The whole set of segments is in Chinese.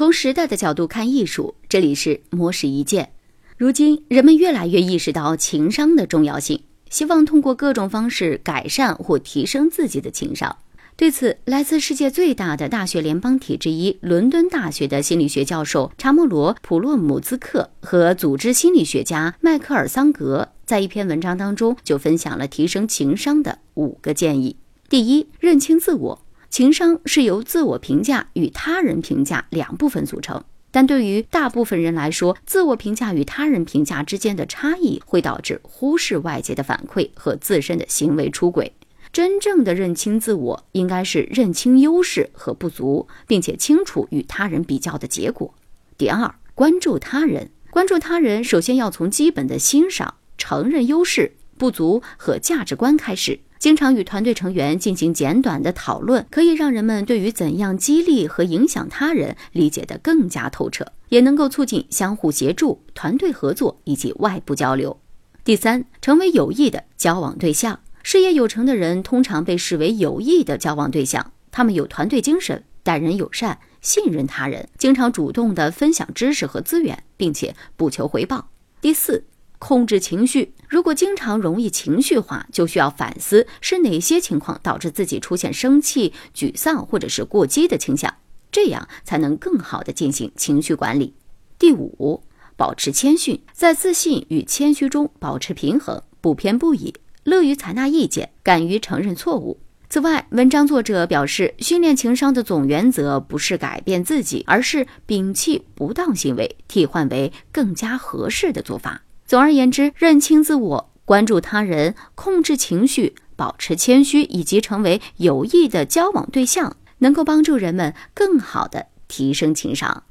从时代的角度看艺术，这里是魔石一剑。如今，人们越来越意识到情商的重要性，希望通过各种方式改善或提升自己的情商。对此，来自世界最大的大学联邦体之一——伦敦大学的心理学教授查莫罗·普洛姆兹克和组织心理学家迈克尔·桑格在一篇文章当中就分享了提升情商的五个建议。第一，认清自我。情商是由自我评价与他人评价两部分组成，但对于大部分人来说，自我评价与他人评价之间的差异会导致忽视外界的反馈和自身的行为出轨。真正的认清自我，应该是认清优势和不足，并且清楚与他人比较的结果。第二，关注他人，关注他人，首先要从基本的欣赏、承认优势、不足和价值观开始。经常与团队成员进行简短的讨论，可以让人们对于怎样激励和影响他人理解得更加透彻，也能够促进相互协助、团队合作以及外部交流。第三，成为有益的交往对象。事业有成的人通常被视为有益的交往对象，他们有团队精神，待人友善，信任他人，经常主动地分享知识和资源，并且不求回报。第四，控制情绪。如果经常容易情绪化，就需要反思是哪些情况导致自己出现生气、沮丧或者是过激的倾向，这样才能更好地进行情绪管理。第五，保持谦逊，在自信与谦虚中保持平衡，不偏不倚。乐于采纳意见，敢于承认错误。此外，文章作者表示，训练情商的总原则不是改变自己，而是摒弃不当行为，替换为更加合适的做法。总而言之，认清自我、关注他人、控制情绪、保持谦虚，以及成为有益的交往对象，能够帮助人们更好的提升情商。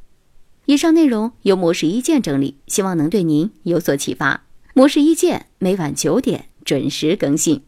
以上内容由模式一见整理，希望能对您有所启发。模式一见每晚九点。准时更新。